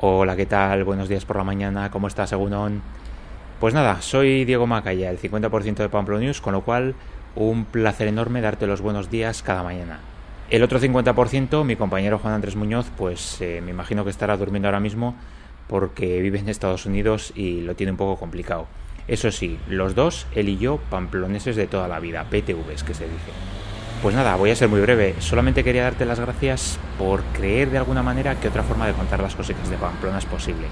Hola, ¿qué tal? Buenos días por la mañana, ¿cómo estás, Egunon? Pues nada, soy Diego Macaya, el 50% de Pamplona News, con lo cual un placer enorme darte los buenos días cada mañana. El otro 50%, mi compañero Juan Andrés Muñoz, pues eh, me imagino que estará durmiendo ahora mismo porque vive en Estados Unidos y lo tiene un poco complicado. Eso sí, los dos, él y yo, pamploneses de toda la vida, PTVs que se dice. Pues nada, voy a ser muy breve. Solamente quería darte las gracias por creer de alguna manera que otra forma de contar las cositas de Pamplona es posible.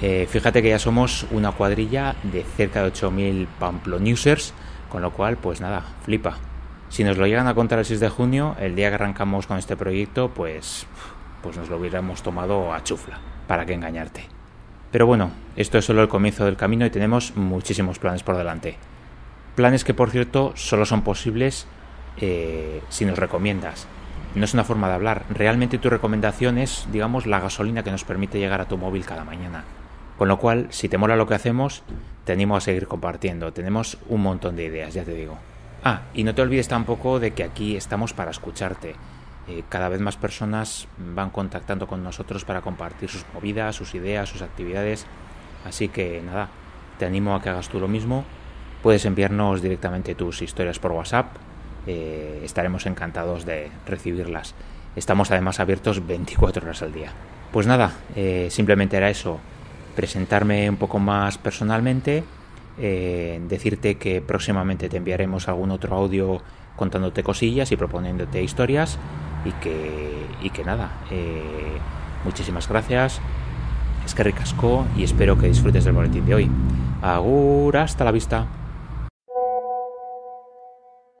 Eh, fíjate que ya somos una cuadrilla de cerca de 8.000 Pamploneusers, con lo cual, pues nada, flipa. Si nos lo llegan a contar el 6 de junio, el día que arrancamos con este proyecto, pues, pues nos lo hubiéramos tomado a chufla. ¿Para qué engañarte? Pero bueno, esto es solo el comienzo del camino y tenemos muchísimos planes por delante. Planes que, por cierto, solo son posibles eh, si nos recomiendas. No es una forma de hablar. Realmente tu recomendación es, digamos, la gasolina que nos permite llegar a tu móvil cada mañana. Con lo cual, si te mola lo que hacemos, te animo a seguir compartiendo. Tenemos un montón de ideas, ya te digo. Ah, y no te olvides tampoco de que aquí estamos para escucharte. Eh, cada vez más personas van contactando con nosotros para compartir sus movidas, sus ideas, sus actividades. Así que nada, te animo a que hagas tú lo mismo. Puedes enviarnos directamente tus historias por WhatsApp eh, estaremos encantados de recibirlas. Estamos además abiertos 24 horas al día. Pues nada, eh, simplemente era eso, presentarme un poco más personalmente, eh, decirte que próximamente te enviaremos algún otro audio contándote cosillas y proponiéndote historias y que, y que nada, muchísimas gracias, es que ricasco y espero que disfrutes del boletín de hoy. Agur, hasta la vista.